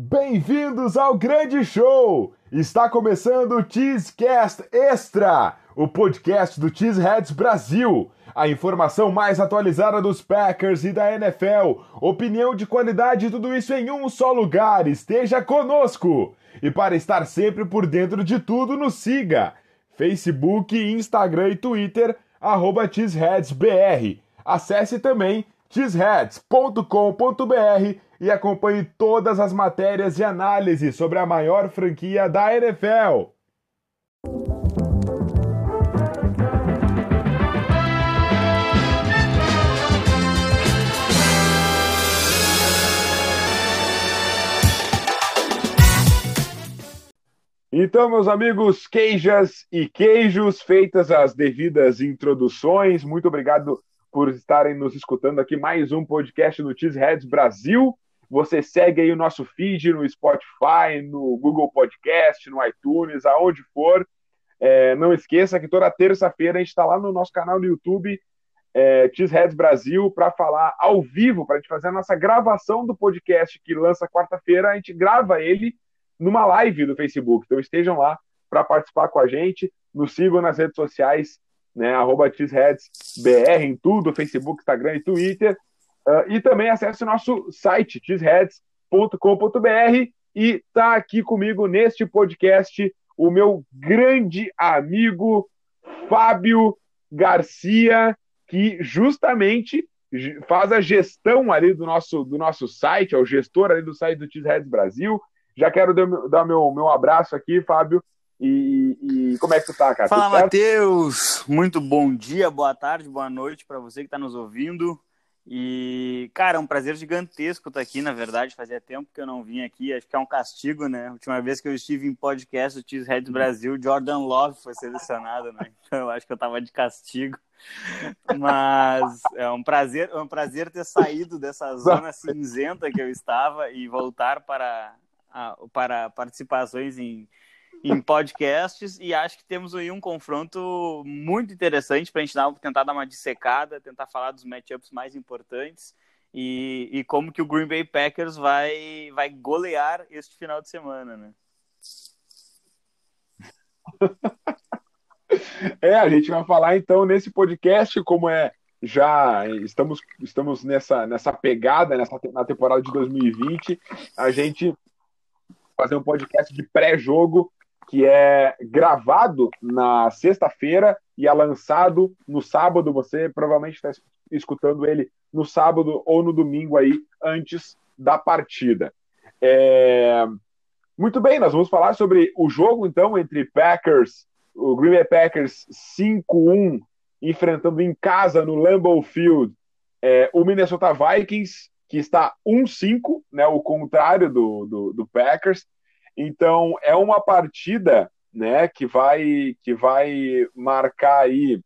Bem-vindos ao grande show! Está começando o Cheesecast Extra, o podcast do Cheeseheads Brasil. A informação mais atualizada dos Packers e da NFL, opinião de qualidade e tudo isso em um só lugar. Esteja conosco! E para estar sempre por dentro de tudo, nos siga. Facebook, Instagram e Twitter, arroba. Acesse também cheeseheads.com.br e acompanhe todas as matérias e análises sobre a maior franquia da NFL. Então, meus amigos queijas e queijos, feitas as devidas introduções, muito obrigado por estarem nos escutando aqui mais um podcast do Cheeseheads Brasil. Você segue aí o nosso feed no Spotify, no Google Podcast, no iTunes, aonde for. É, não esqueça que toda terça-feira a gente está lá no nosso canal no YouTube, é, Cheeseheads Brasil, para falar ao vivo, para a gente fazer a nossa gravação do podcast que lança quarta-feira. A gente grava ele numa live do Facebook. Então estejam lá para participar com a gente. Nos sigam nas redes sociais né? Arroba BR em tudo, Facebook, Instagram e Twitter. Uh, e também acesse o nosso site, cheeseheads.com.br e tá aqui comigo neste podcast o meu grande amigo Fábio Garcia, que justamente faz a gestão ali do nosso, do nosso site, é o gestor ali do site do Cheeseheads Brasil. Já quero dar meu, meu abraço aqui, Fábio, e, e, como é que tu tá, cara? Fala, Matheus! Muito bom dia, boa tarde, boa noite para você que está nos ouvindo. E, cara, é um prazer gigantesco estar aqui, na verdade. Fazia tempo que eu não vim aqui, acho que é um castigo, né? A última vez que eu estive em podcast do Cheesehead Brasil, Jordan Love foi selecionado, né? Então eu acho que eu tava de castigo. Mas é um prazer, é um prazer ter saído dessa zona cinzenta que eu estava e voltar para, para participações em em podcasts e acho que temos aí um confronto muito interessante para a gente tentar dar uma dissecada, tentar falar dos matchups mais importantes e, e como que o Green Bay Packers vai, vai golear este final de semana, né? é, a gente vai falar então nesse podcast como é já estamos estamos nessa nessa pegada nessa na temporada de 2020, a gente fazer um podcast de pré-jogo que é gravado na sexta-feira e é lançado no sábado. Você provavelmente está escutando ele no sábado ou no domingo aí, antes da partida. É... Muito bem, nós vamos falar sobre o jogo então entre Packers, o Green Bay Packers 5-1, enfrentando em casa no Lambeau Field é, o Minnesota Vikings, que está 1-5, né, o contrário do, do, do Packers. Então, é uma partida né, que, vai, que vai marcar aí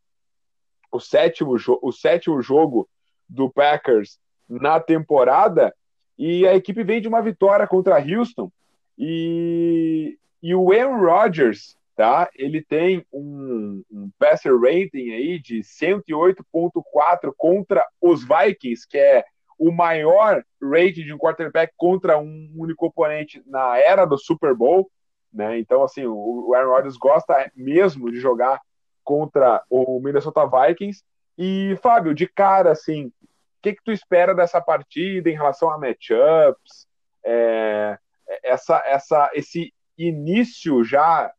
o sétimo, o sétimo jogo do Packers na temporada e a equipe vem de uma vitória contra Houston e, e o Aaron Rodgers, tá? Ele tem um, um passer rating aí de 108.4 contra os Vikings, que é o maior rating de um quarterback contra um único oponente na era do Super Bowl, né? Então, assim, o Aaron Rodgers gosta mesmo de jogar contra o Minnesota Vikings. E, Fábio, de cara, assim, o que, que tu espera dessa partida em relação a matchups? É, essa, essa, esse início já,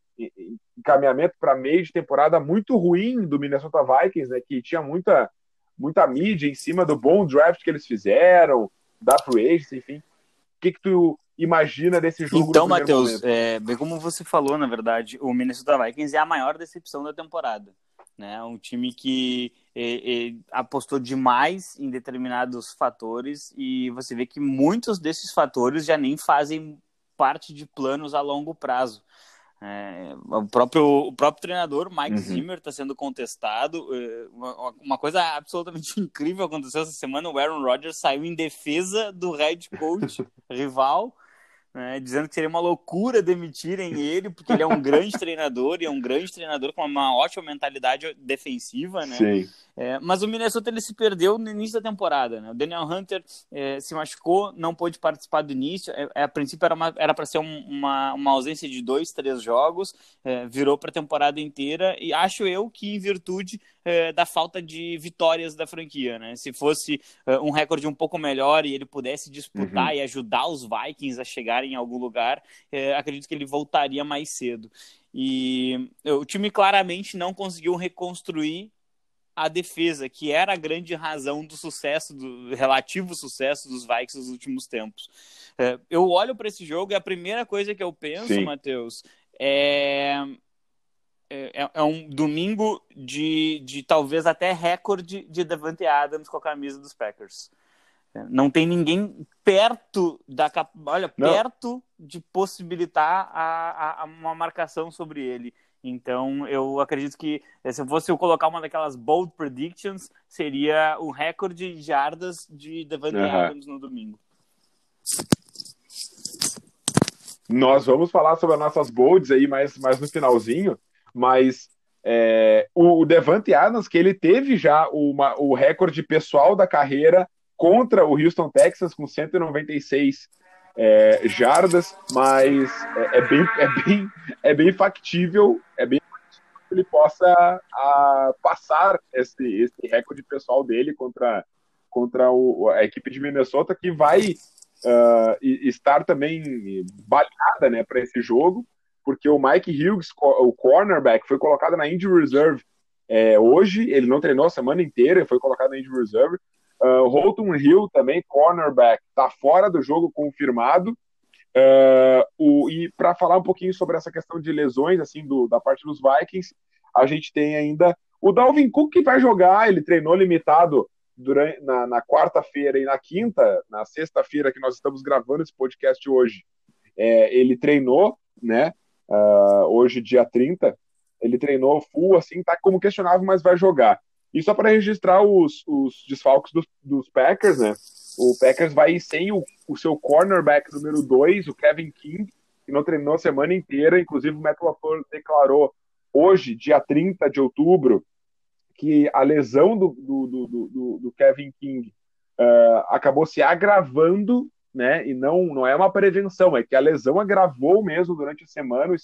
encaminhamento para meio de temporada muito ruim do Minnesota Vikings, né? Que tinha muita muita mídia em cima do bom draft que eles fizeram, da free agency, enfim. O que, que tu imagina desse jogo? Então, Matheus, é, bem como você falou, na verdade, o Minnesota Vikings é a maior decepção da temporada. Né? Um time que é, é, apostou demais em determinados fatores e você vê que muitos desses fatores já nem fazem parte de planos a longo prazo. É, o, próprio, o próprio treinador, Mike uhum. Zimmer, está sendo contestado. É, uma, uma, coisa absolutamente incrível aconteceu essa semana: o Aaron Rodgers saiu em defesa do head coach rival, né, dizendo que seria uma loucura demitirem ele, porque ele é um grande treinador e é um grande treinador com uma ótima mentalidade defensiva, né? Sim. É, mas o Minnesota ele se perdeu no início da temporada, né? O Daniel Hunter é, se machucou, não pôde participar do início. É, é a princípio era para ser um, uma, uma ausência de dois, três jogos, é, virou para a temporada inteira e acho eu que em virtude é, da falta de vitórias da franquia, né? Se fosse um recorde um pouco melhor e ele pudesse disputar uhum. e ajudar os Vikings a em algum lugar, acredito que ele voltaria mais cedo. E o time claramente não conseguiu reconstruir a defesa, que era a grande razão do sucesso, do relativo sucesso dos Vikings nos últimos tempos. É, eu olho para esse jogo e a primeira coisa que eu penso, Matheus, é, é, é, um domingo de, de talvez até recorde de Devante Adams com a camisa dos Packers. Não tem ninguém perto da olha Não. perto de possibilitar a, a, uma marcação sobre ele. Então, eu acredito que eh, se eu fosse eu colocar uma daquelas bold predictions, seria o recorde de jardas de Devante uhum. Adams no domingo. Nós vamos falar sobre as nossas bolds aí mais, mais no finalzinho, mas é, o, o Devante Adams, que ele teve já uma, o recorde pessoal da carreira contra o Houston Texans com 196 é, jardas, mas é, é, bem, é, bem, é bem factível, é bem factível que ele possa a, passar esse, esse recorde pessoal dele contra, contra o, a equipe de Minnesota, que vai uh, estar também baleada né, para esse jogo, porque o Mike Hughes, o cornerback, foi colocado na injury reserve é, hoje, ele não treinou a semana inteira, foi colocado na injury reserve, Uh, Holton Hill também, cornerback, está fora do jogo confirmado. Uh, o, e para falar um pouquinho sobre essa questão de lesões, assim, do, da parte dos Vikings, a gente tem ainda o Dalvin Cook que vai jogar, ele treinou limitado durante, na, na quarta-feira e na quinta, na sexta-feira que nós estamos gravando esse podcast hoje, é, ele treinou, né, uh, hoje dia 30, ele treinou full, assim, tá como questionável, mas vai jogar. E só para registrar os, os desfalques dos, dos, Packers, né? O Packers vai sem o, o seu cornerback número 2, o Kevin King, que não treinou a semana inteira. Inclusive, o Matt LaFleur declarou hoje, dia 30 de outubro, que a lesão do, do, do, do Kevin King uh, acabou se agravando, né? E não, não é uma prevenção, é que a lesão agravou mesmo durante a semana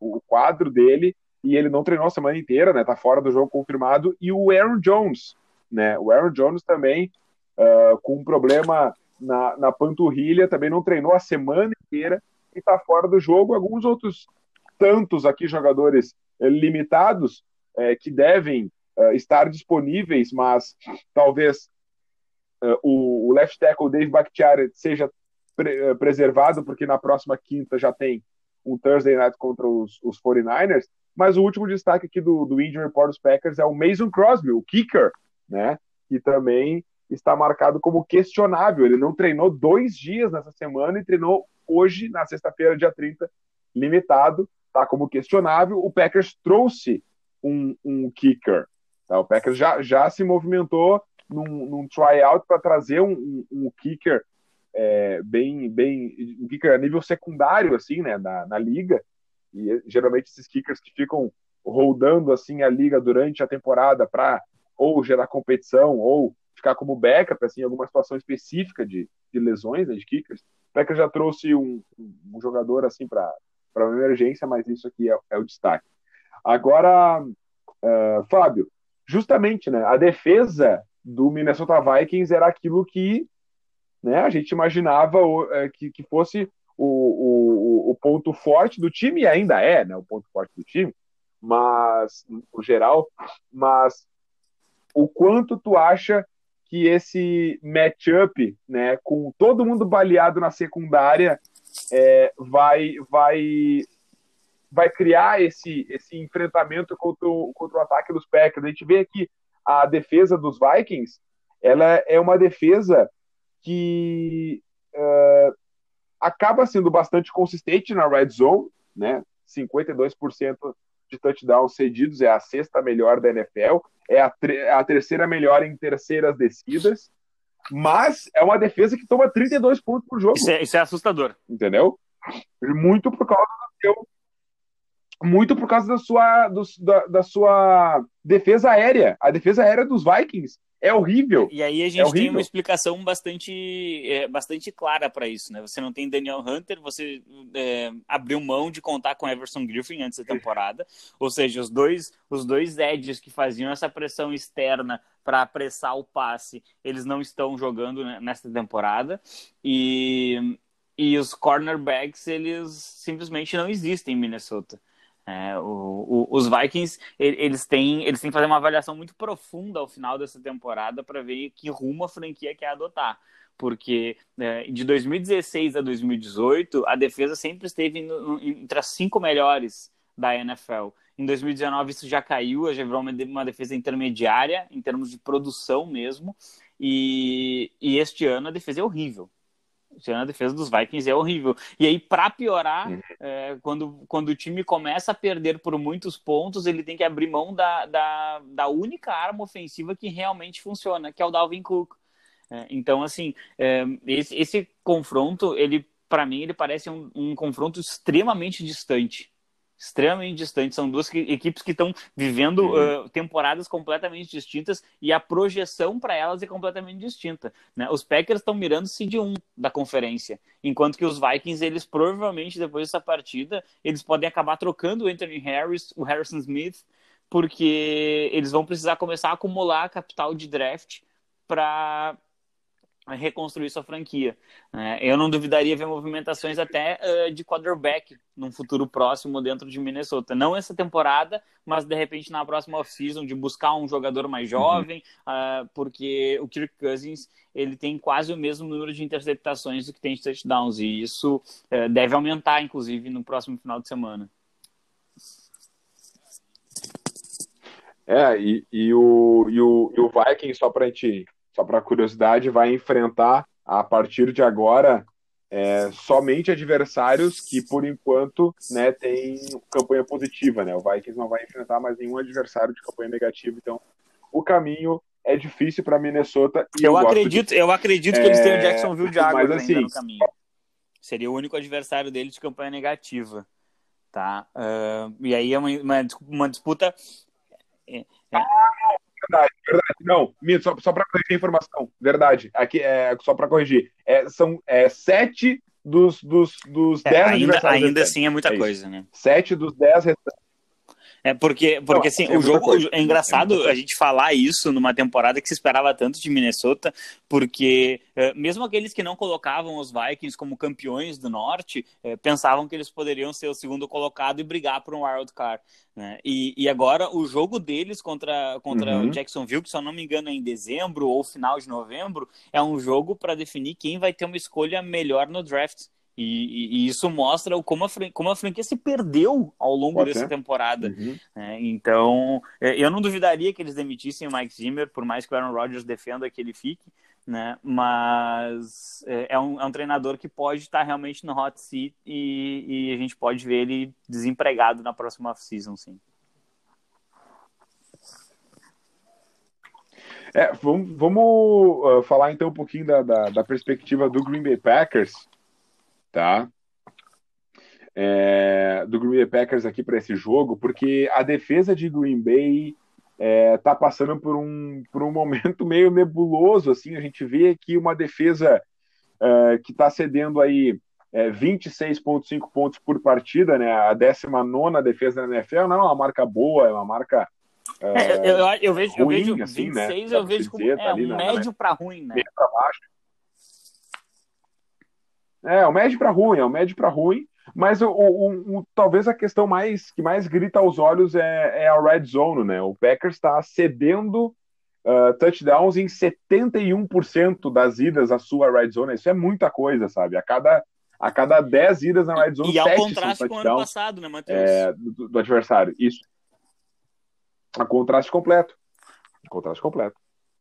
o, o quadro dele e ele não treinou a semana inteira, né? Tá fora do jogo confirmado. E o Aaron Jones, né? O Aaron Jones também uh, com um problema na, na panturrilha, também não treinou a semana inteira e tá fora do jogo. Alguns outros tantos aqui jogadores eh, limitados eh, que devem uh, estar disponíveis, mas talvez uh, o, o, left tackle Dave Bakhtiari seja pre preservado, porque na próxima quinta já tem um Thursday Night contra os, os 49ers. Mas o último destaque aqui do, do Injury Report dos Packers é o Mason Crosby, o kicker, né? Que também está marcado como questionável. Ele não treinou dois dias nessa semana e treinou hoje, na sexta-feira, dia 30, limitado, tá como questionável. O Packers trouxe um, um kicker. Tá? O Packers já, já se movimentou num, num tryout para trazer um, um, um kicker é, bem, bem, um kicker a nível secundário, assim, né, na, na liga. E geralmente esses kickers que ficam rodando assim a liga durante a temporada para ou gerar competição ou ficar como backup assim, em alguma situação específica de, de lesões né, de kickers. O Packers já trouxe um, um jogador assim para uma emergência, mas isso aqui é, é o destaque. Agora, uh, Fábio, justamente né, a defesa do Minnesota Vikings era aquilo que né, a gente imaginava uh, que, que fosse o, o, o ponto forte do time, e ainda é né, o ponto forte do time, mas no geral, mas o quanto tu acha que esse matchup, né, com todo mundo baleado na secundária, é, vai, vai, vai criar esse, esse enfrentamento contra o, contra o ataque dos Packers. A gente vê que a defesa dos Vikings, ela é uma defesa que uh, acaba sendo bastante consistente na red zone, né? 52% de touchdowns cedidos, é a sexta melhor da NFL, é a, é a terceira melhor em terceiras descidas, mas é uma defesa que toma 32 pontos por jogo. Isso é, isso é assustador. Entendeu? Muito por causa do seu muito por causa da sua, do, da, da, sua defesa aérea. A defesa aérea dos Vikings é horrível. E aí a é gente é tem uma explicação bastante, é, bastante clara para isso, né? Você não tem Daniel Hunter, você é, abriu mão de contar com Everson Griffin antes da temporada, ou seja, os dois, os dois edges que faziam essa pressão externa para apressar o passe, eles não estão jogando nesta temporada e e os cornerbacks eles simplesmente não existem em Minnesota. É, o, o, os Vikings eles têm eles têm que fazer uma avaliação muito profunda ao final dessa temporada para ver que rumo a franquia quer adotar porque é, de 2016 a 2018 a defesa sempre esteve no, entre as cinco melhores da NFL. Em 2019 isso já caiu, já virou uma, uma defesa intermediária em termos de produção mesmo. E, e este ano a defesa é horrível a defesa dos Vikings é horrível. E aí, para piorar, uhum. é, quando, quando o time começa a perder por muitos pontos, ele tem que abrir mão da, da, da única arma ofensiva que realmente funciona, que é o Dalvin Cook. É, então, assim, é, esse, esse confronto, ele para mim, ele parece um, um confronto extremamente distante extremamente distantes. São duas equipes que estão vivendo uhum. uh, temporadas completamente distintas e a projeção para elas é completamente distinta. Né? Os Packers estão mirando seed 1 da conferência, enquanto que os Vikings, eles provavelmente depois dessa partida, eles podem acabar trocando o Anthony Harris, o Harrison Smith, porque eles vão precisar começar a acumular capital de draft para reconstruir sua franquia. Né? eu não duvidaria ver movimentações até uh, de quarterback num futuro próximo dentro de Minnesota. Não essa temporada, mas de repente na próxima off-season de buscar um jogador mais uhum. jovem, uhum. uh, porque o Kirk Cousins ele tem quase o mesmo número de interceptações do que tem de touchdowns e isso uh, deve aumentar, inclusive, no próximo final de semana. É, e, e, o, e, o, e o Viking, só para a gente só para curiosidade, vai enfrentar a partir de agora é, somente adversários que, por enquanto, né, tem campanha positiva. Né? O Vikings não vai enfrentar mais nenhum adversário de campanha negativa. Então, o caminho é difícil para Minnesota. eu, acredito, de... eu acredito que é... eles têm o Jacksonville Jaguars Mas, assim, ainda no caminho. Seria o único adversário deles de campanha negativa. Tá? Uh, e aí é uma, uma, uma disputa. É, é... Verdade, verdade. Não, Mito, só, só para corrigir a informação. Verdade. Aqui é só para corrigir. É, são é, sete dos, dos, dos é, dez ainda, ainda assim é muita é coisa, né? Sete dos dez restantes é porque, porque assim, é o jogo é engraçado a gente falar isso numa temporada que se esperava tanto de Minnesota, porque é, mesmo aqueles que não colocavam os Vikings como campeões do Norte é, pensavam que eles poderiam ser o segundo colocado e brigar por um wild card. Né? E, e agora o jogo deles contra, contra uhum. o Jacksonville, que se eu não me engano é em dezembro ou final de novembro, é um jogo para definir quem vai ter uma escolha melhor no draft. E, e, isso mostra como a, como a franquia se perdeu ao longo dessa temporada. Uhum. É, então, é, eu não duvidaria que eles demitissem o Mike Zimmer, por mais que o Aaron Rodgers defenda que ele fique, né? Mas é, é um, é um treinador que pode estar realmente no hot seat e, e a gente pode ver ele desempregado na próxima season, sim. É, vamos, vamos uh, falar então um pouquinho da, da, da perspectiva do Green Bay Packers tá? É, do Green Bay Packers aqui para esse jogo, porque a defesa de Green Bay é, tá passando por um, por um momento meio nebuloso, assim, a gente vê aqui uma defesa é, que está cedendo aí é, 26,5 pontos por partida, né, a 19 defesa da NFL, não é uma marca boa, é uma marca é, eu, eu, eu, vejo, ruim, eu vejo assim, 26, né? eu vejo como tá é, um médio para ruim, né? Para baixo. É, o médio para ruim, é o médio para ruim. Mas o, o, o, talvez a questão mais que mais grita aos olhos é, é a red zone, né? O Packers está cedendo uh, touchdowns em 71% das idas à sua red zone. Isso é muita coisa, sabe? A cada a cada 10 idas na red zone, e, e ao contraste com o ano passado, né, Matheus? É, do, do, adversário. Isso. A contraste completo. Contraste completo.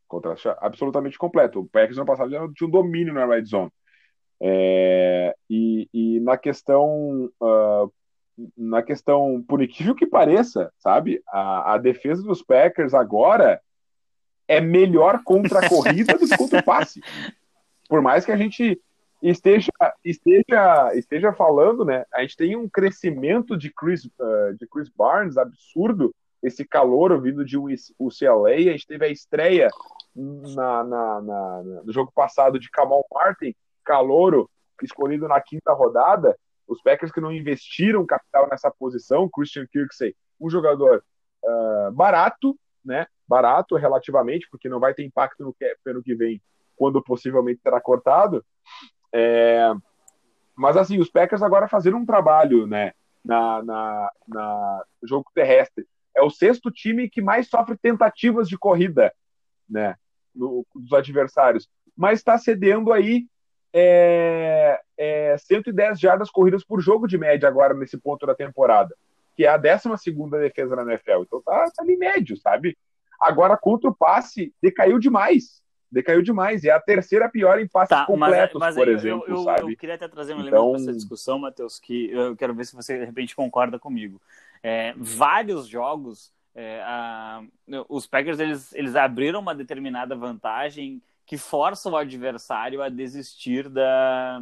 Contraste absolutamente completo. O Packers no ano passado já tinha um domínio na red zone. É, e, e, na questão uh, na questão punitiva que pareça, sabe? A, a, defesa dos Packers agora é melhor contra a corrida do que contra o passe. Por mais que a gente esteja, esteja, esteja falando, né? A gente tem um crescimento de Chris, uh, de Chris Barnes absurdo, esse calor vindo de UCLA. A gente teve a estreia na, na, na, no jogo passado de Kamal Martin, calouro, escolhido na quinta rodada. Os Packers que não investiram capital nessa posição, Christian Kirksey, um jogador uh, barato, né? Barato relativamente, porque não vai ter impacto no que, no que vem, quando possivelmente será cortado. É, mas assim, os Packers agora fazeram um trabalho, né? Na, na, na jogo terrestre. É o sexto time que mais sofre tentativas de corrida, né? No, dos adversários. Mas está cedendo aí é, é, 110 jardas corridas por jogo de média agora nesse ponto da temporada, que é a 12 defesa na NFL. Então tá, tá ali médio, sabe? Agora contra o passe decaiu demais. Decaiu demais. É a terceira pior em passes tá, completos, mas, mas por eu, exemplo, eu, eu, sabe? Eu queria até trazer um então... elemento para essa discussão, Matheus, que eu quero ver se você de repente concorda comigo. É, vários jogos, é, a, os Packers eles, eles abriram uma determinada vantagem que força o adversário a desistir da,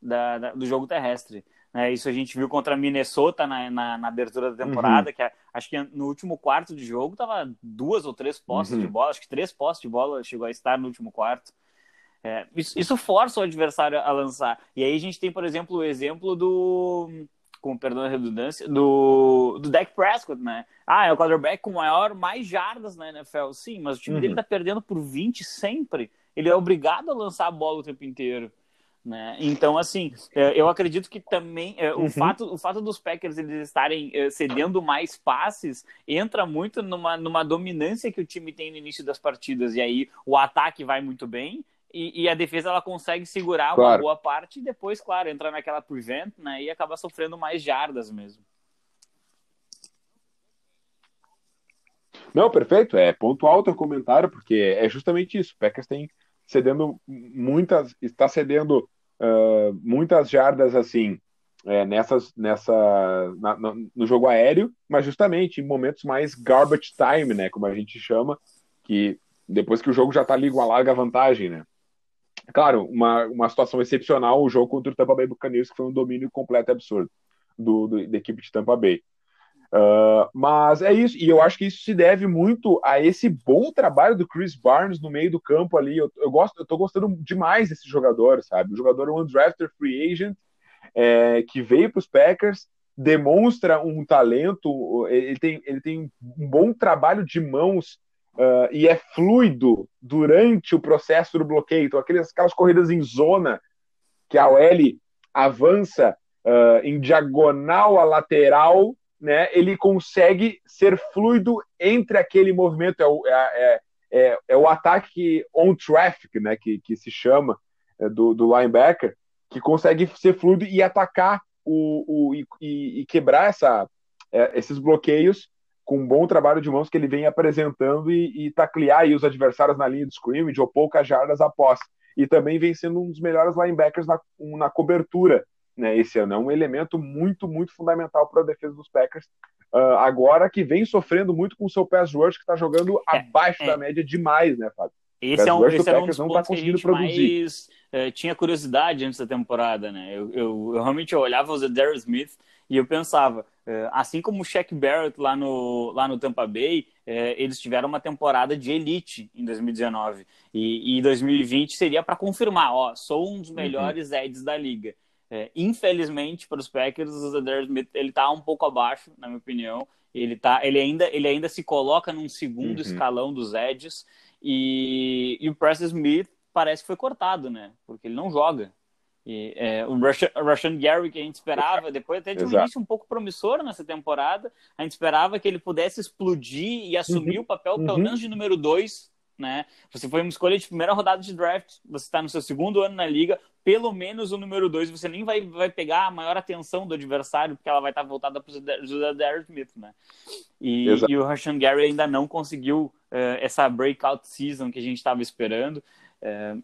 da, da do jogo terrestre. É, isso a gente viu contra a Minnesota na, na, na abertura da temporada, uhum. que acho que no último quarto de jogo tava duas ou três postes uhum. de bola, acho que três postes de bola chegou a estar no último quarto. É, isso, isso, força o adversário a lançar. E aí a gente tem, por exemplo, o exemplo do. Com perdão da redundância, do, do Dak Prescott, né? Ah, é o quarterback com maior, mais jardas na NFL. Sim, mas o time uhum. dele tá perdendo por 20 sempre. Ele é obrigado a lançar a bola o tempo inteiro. Né? Então, assim, é, eu acredito que também é, o, uhum. fato, o fato dos Packers eles estarem é, cedendo mais passes entra muito numa, numa dominância que o time tem no início das partidas. E aí o ataque vai muito bem e, e a defesa ela consegue segurar claro. uma boa parte e depois, claro, entra naquela prevent né, e acaba sofrendo mais jardas mesmo. Não, perfeito. É ponto alto o comentário, porque é justamente isso. O Packers tem cedendo muitas, está cedendo uh, muitas jardas assim é, nessas, nessa, na, na, no jogo aéreo, mas justamente em momentos mais garbage time, né, como a gente chama, que depois que o jogo já está ali com a larga vantagem, né. Claro, uma, uma situação excepcional o jogo contra o Tampa Bay Buccaneers, que foi um domínio completo e absurdo do, do, da equipe de Tampa Bay. Uh, mas é isso, e eu acho que isso se deve muito a esse bom trabalho do Chris Barnes no meio do campo ali. Eu, eu gosto, eu tô gostando demais desse jogador, sabe? O jogador é um undrafted free agent é, que veio para os Packers, demonstra um talento, ele tem, ele tem um bom trabalho de mãos uh, e é fluido durante o processo do bloqueio. Então, aquelas, aquelas corridas em zona que a OL avança uh, em diagonal a lateral né, ele consegue ser fluido entre aquele movimento, é o, é, é, é, é o ataque on traffic, né, que, que se chama é, do, do linebacker, que consegue ser fluido e atacar o, o, e, e quebrar essa, é, esses bloqueios com um bom trabalho de mãos que ele vem apresentando e, e taclear os adversários na linha de scrimmage ou poucas jardas após. E também vem sendo um dos melhores linebackers na, na cobertura né, esse ano. É um elemento muito, muito fundamental para a defesa dos Packers. Uh, agora que vem sofrendo muito com o seu pass rush, que está jogando é, abaixo é. da média demais, né, Fábio? Esse é um, esse era um dos pontos tá que a gente produzir. mais uh, tinha curiosidade antes da temporada, né? Eu, eu, eu realmente olhava os Darius Smith e eu pensava, uh, assim como o Shaq Barrett lá no, lá no Tampa Bay, uh, eles tiveram uma temporada de elite em 2019 e, e 2020 seria para confirmar, ó, sou um dos uhum. melhores uhum. Eds da liga. É, infelizmente, para os Packers, o Zadar Smith ele está um pouco abaixo, na minha opinião. Ele, tá, ele, ainda, ele ainda se coloca num segundo uhum. escalão dos Edges. E, e o Preston Smith parece que foi cortado, né? Porque ele não joga. E, é, o Russian Gary que a gente esperava, depois até de um Exato. início um pouco promissor nessa temporada, a gente esperava que ele pudesse explodir e assumir uhum. o papel, pelo uhum. menos de número dois né? Você foi uma escolha de primeira rodada de draft, você está no seu segundo ano na liga, pelo menos o número dois, você nem vai, vai pegar a maior atenção do adversário, porque ela vai estar voltada para o Derek Smith, né? E, e o Rashan Gary ainda não conseguiu uh, essa breakout season que a gente estava esperando. Uh,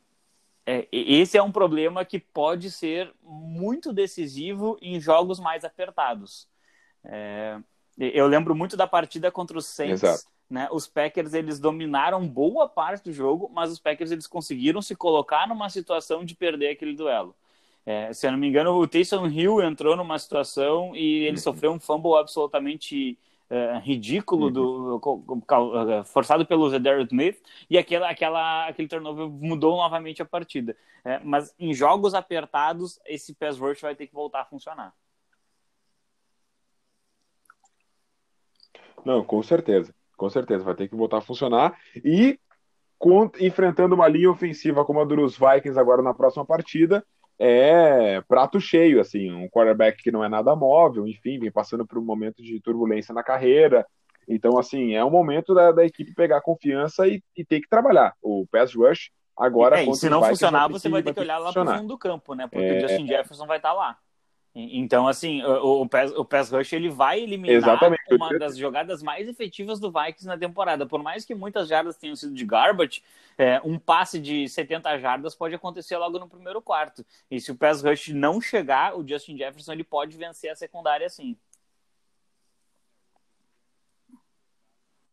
é, esse é um problema que pode ser muito decisivo em jogos mais apertados. É, eu lembro muito da partida contra os Saints né, os Packers eles dominaram boa parte do jogo, mas os Packers eles conseguiram se colocar numa situação de perder aquele duelo. É, se eu não me engano, o Taysom Hill entrou numa situação e ele sofreu um fumble absolutamente uh, ridículo, do, uh, forçado pelo Zedarius Smith, e aquela, aquela, aquele turnover mudou novamente a partida. É, mas em jogos apertados, esse pass rush vai ter que voltar a funcionar. Não, com certeza. Com certeza, vai ter que voltar a funcionar. E com, enfrentando uma linha ofensiva como a dos Vikings agora na próxima partida, é prato cheio, assim, um quarterback que não é nada móvel, enfim, vem passando por um momento de turbulência na carreira. Então, assim, é um momento da, da equipe pegar confiança e, e ter que trabalhar. O pass rush agora. É, se não funcionar, você vai ter que olhar lá para o fundo do campo, né? Porque é... o Justin Jefferson vai estar tá lá. Então, assim, o, o, pass, o pass rush ele vai eliminar Exatamente. uma das jogadas mais efetivas do Vikings na temporada. Por mais que muitas jardas tenham sido de garbage, é, um passe de 70 jardas pode acontecer logo no primeiro quarto. E se o pass rush não chegar, o Justin Jefferson ele pode vencer a secundária assim.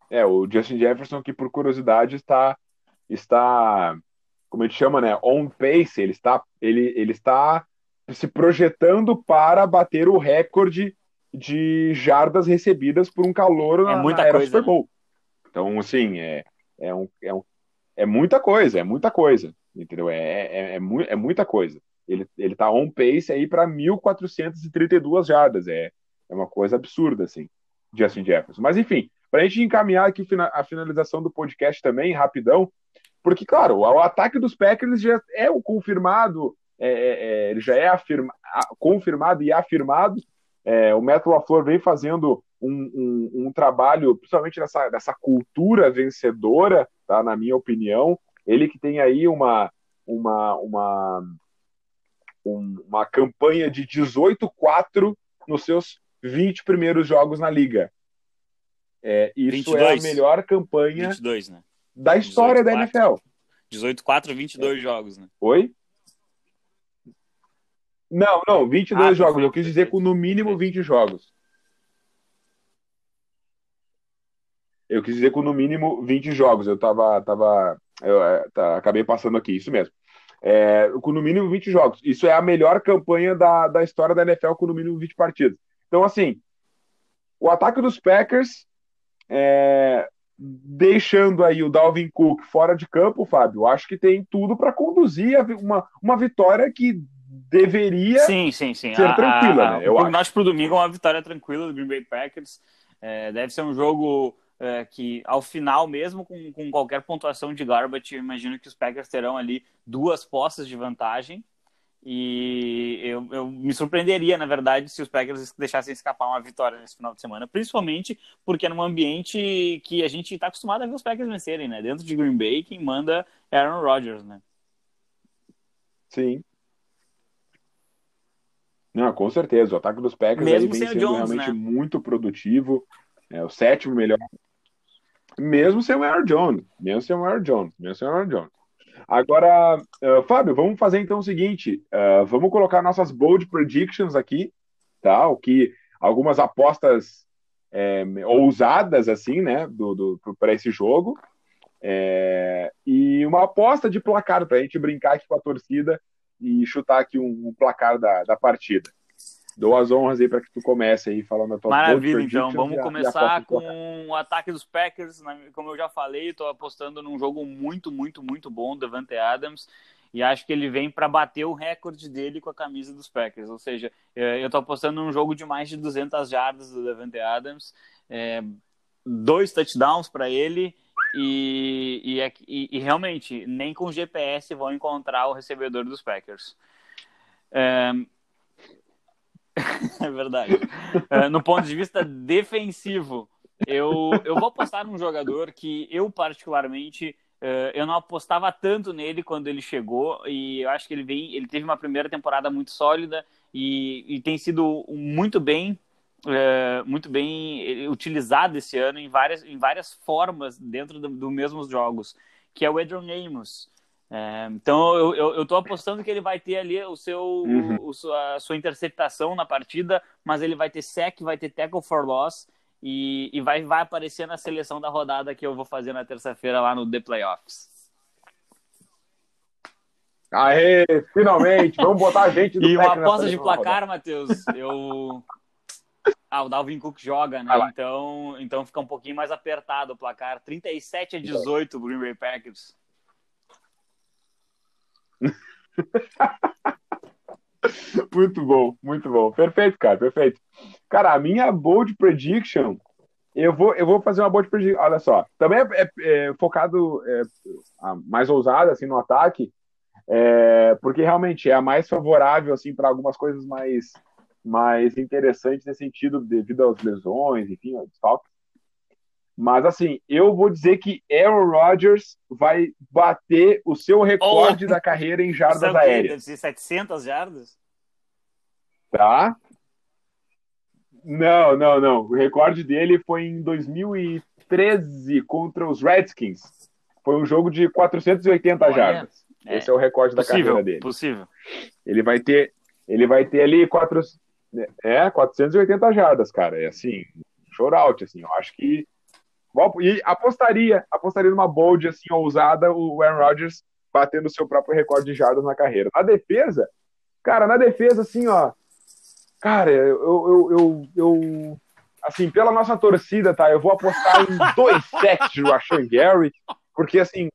É, o Justin Jefferson que por curiosidade está está como a gente chama, né, on pace, ele está ele, ele está se projetando para bater o recorde de jardas recebidas por um calor é na, muita na era coisa, Super Bowl. Né? Então, assim, é, é, um, é, um, é muita coisa, é muita coisa, entendeu? É, é, é, mu é muita coisa. Ele, ele tá on pace aí para 1.432 jardas, é, é uma coisa absurda, assim, Justin Jefferson. Mas, enfim, para a gente encaminhar aqui a finalização do podcast também, rapidão, porque, claro, o ataque dos Packers já é o confirmado é, é, é, ele já é afirma, confirmado e afirmado. É, o Método LaFleur vem fazendo um, um, um, trabalho, principalmente nessa, nessa cultura vencedora, tá, na minha opinião. Ele que tem aí uma, uma, uma, um, uma campanha de 18-4 nos seus 20 primeiros jogos na liga. É, isso 22. é a melhor campanha 22, né? da história 18, da NFL. 18-4, 22 jogos, né? Oi? Não, não, 22 ah, jogos. Eu quis dizer com no mínimo 20 jogos. Eu quis dizer com no mínimo 20 jogos. Eu tava. tava eu, é, tá, acabei passando aqui, isso mesmo. É, com no mínimo 20 jogos. Isso é a melhor campanha da, da história da NFL com no mínimo 20 partidas. Então, assim, o ataque dos Packers, é, deixando aí o Dalvin Cook fora de campo, Fábio, acho que tem tudo para conduzir uma, uma vitória que deveria sim, sim, sim. ser a, tranquila. A, né? Eu acho para o domingo é uma vitória tranquila do Green Bay Packers. É, deve ser um jogo é, que, ao final, mesmo com, com qualquer pontuação de garbage, eu imagino que os Packers terão ali duas postas de vantagem. E eu, eu, me surpreenderia, na verdade, se os Packers deixassem escapar uma vitória nesse final de semana, principalmente porque é num ambiente que a gente está acostumado a ver os Packers vencerem, né? Dentro de Green Bay, quem manda é Aaron Rodgers, né? Sim, não, com certeza. O ataque dos Packers Mesmo vem sendo Jones, realmente né? muito produtivo. É o sétimo melhor. Mesmo sem o Aaron Jones. Mesmo sem o Aaron Jones. Mesmo sem o Aaron Jones. Agora, uh, Fábio, vamos fazer então o seguinte: uh, vamos colocar nossas bold predictions aqui, tá? O que algumas apostas é, ousadas assim, né, do, do para esse jogo. É, e uma aposta de placar para a gente brincar aqui com a torcida e chutar aqui um, um placar da, da partida. Dou as honras aí para que tu comece aí falando a tua Maravilha, então. Vamos começar com o ataque dos Packers. Como eu já falei, estou apostando num jogo muito, muito, muito bom Devante Adams. E acho que ele vem para bater o recorde dele com a camisa dos Packers. Ou seja, é, eu estou apostando num jogo de mais de 200 jardas do Devante Adams. É, dois touchdowns para ele e, e, é e, e, realmente, nem com GPS vão encontrar o recebedor dos Packers. É, é verdade. É, no ponto de vista defensivo, eu, eu vou apostar num jogador que eu, particularmente, é, eu não apostava tanto nele quando ele chegou e eu acho que ele vem, ele teve uma primeira temporada muito sólida e, e tem sido muito bem é, muito bem utilizado esse ano em várias, em várias formas dentro dos do mesmos jogos, que é o Adrian Amos. É, então eu, eu, eu tô apostando que ele vai ter ali o seu uhum. o, a sua interceptação na partida, mas ele vai ter sec, vai ter tackle for loss e, e vai, vai aparecer na seleção da rodada que eu vou fazer na terça-feira lá no The Playoffs. Aê, finalmente! Vamos botar a gente do E uma aposta de placar, Matheus, eu. Ah, o Dalvin Cook joga, né? Então, então fica um pouquinho mais apertado o placar. 37 a 18 o Green Bay Packers. muito bom, muito bom. Perfeito, cara, perfeito. Cara, a minha bold prediction, eu vou, eu vou fazer uma bold prediction. Olha só, também é, é, é focado é, mais ousado assim no ataque, é, porque realmente é a mais favorável assim para algumas coisas mais mais interessantes nesse sentido devido às lesões, enfim, desfalques. Mas assim, eu vou dizer que Aaron Rodgers vai bater o seu recorde oh, da carreira em jardas aéreas. Deve ser 700 jardas? Tá? Não, não, não. O recorde dele foi em 2013 contra os Redskins. Foi um jogo de 480 Olha, jardas. É, Esse é o recorde possível, da carreira dele. Possível. Ele vai ter, ele vai ter ali quatro, é, 480 jardas, cara. É assim, show out, assim. Eu acho que e apostaria, apostaria numa bold assim ousada o Aaron Rodgers batendo o seu próprio recorde de jardas na carreira. Na defesa, cara, na defesa assim, ó, cara, eu, eu, eu, eu assim, pela nossa torcida, tá? Eu vou apostar em dois sets de Rashan Gary, porque assim,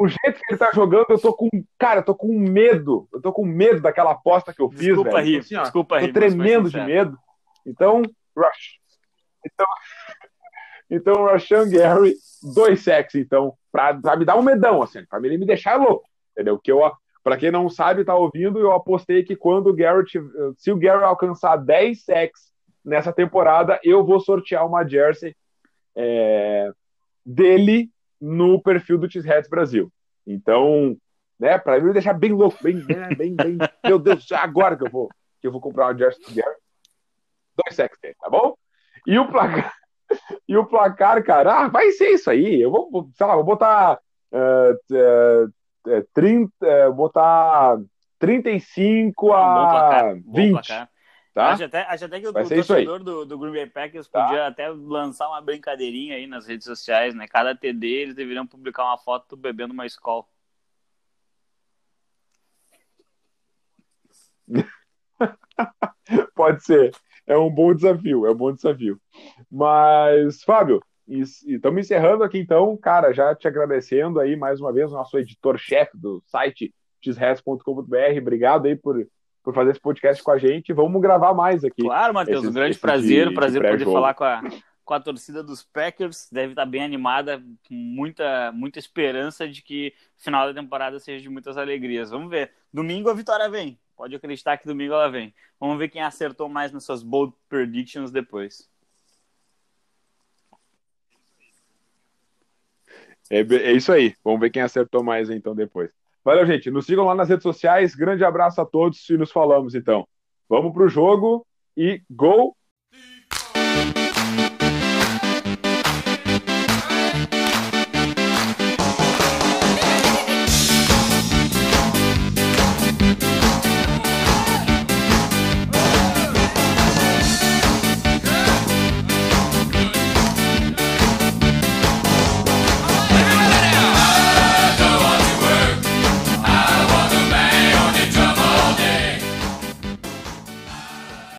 o jeito que ele tá jogando, eu tô com. Cara, eu tô com medo. Eu tô com medo daquela aposta que eu fiz, desculpa, velho. Rir, assim, ó, desculpa, Tô tremendo de medo. Então, Rush. Então, então, Rashan Gary, dois sacks, então, pra, pra, me dar um medão, assim, pra ele me deixar louco, entendeu? Que eu, pra quem não sabe, tá ouvindo, eu apostei que quando o Garrett, se o Gary alcançar 10 sacks nessa temporada, eu vou sortear uma jersey é, dele no perfil do Cheeseheads Brasil. Então, né, pra me deixar bem louco, bem, bem, bem, bem meu Deus, agora que eu vou, que eu vou comprar uma jersey do Gary, dois sacks dele, tá bom? E o placar e o placar, cara, ah, vai ser isso aí. Eu vou, sei lá, vou botar uh, uh, 30, uh, botar 35 a bom 20. Bom Tá? Acho, até, acho até que o, o torcedor do, do Green Bay Packers tá. podia até lançar uma brincadeirinha aí nas redes sociais, né? Cada TD eles deveriam publicar uma foto bebendo uma escola. Pode ser é um bom desafio, é um bom desafio. Mas, Fábio, estamos encerrando aqui então, cara, já te agradecendo aí mais uma vez, nosso editor-chefe do site xres.com.br, obrigado aí por, por fazer esse podcast com a gente, vamos gravar mais aqui. Claro, Matheus, um grande prazer, de, prazer de poder falar com a, com a torcida dos Packers, deve estar bem animada, com muita, muita esperança de que o final da temporada seja de muitas alegrias. Vamos ver, domingo a vitória vem, Pode acreditar que domingo ela vem. Vamos ver quem acertou mais nas suas bold predictions depois. É, é, isso aí. Vamos ver quem acertou mais então depois. Valeu, gente. Nos sigam lá nas redes sociais. Grande abraço a todos e nos falamos então. Vamos pro jogo e Go